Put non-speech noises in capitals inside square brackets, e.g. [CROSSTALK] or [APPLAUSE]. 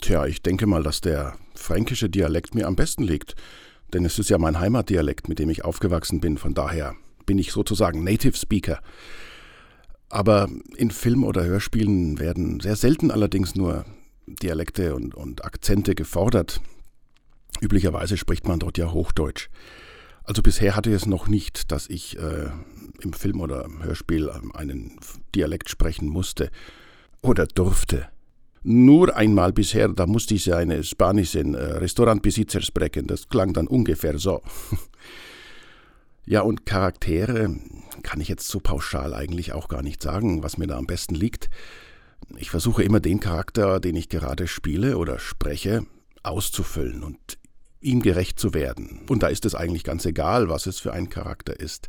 Tja, ich denke mal, dass der fränkische Dialekt mir am besten liegt. Denn es ist ja mein Heimatdialekt, mit dem ich aufgewachsen bin. Von daher bin ich sozusagen Native Speaker. Aber in Film- oder Hörspielen werden sehr selten allerdings nur Dialekte und, und Akzente gefordert. Üblicherweise spricht man dort ja Hochdeutsch. Also bisher hatte ich es noch nicht, dass ich äh, im Film oder im Hörspiel einen Dialekt sprechen musste oder durfte. Nur einmal bisher, da musste ich eine spanischen äh, Restaurantbesitzer sprechen. Das klang dann ungefähr so. [LAUGHS] ja, und Charaktere kann ich jetzt so pauschal eigentlich auch gar nicht sagen, was mir da am besten liegt. Ich versuche immer den Charakter, den ich gerade spiele oder spreche, auszufüllen und ihm gerecht zu werden. Und da ist es eigentlich ganz egal, was es für ein Charakter ist.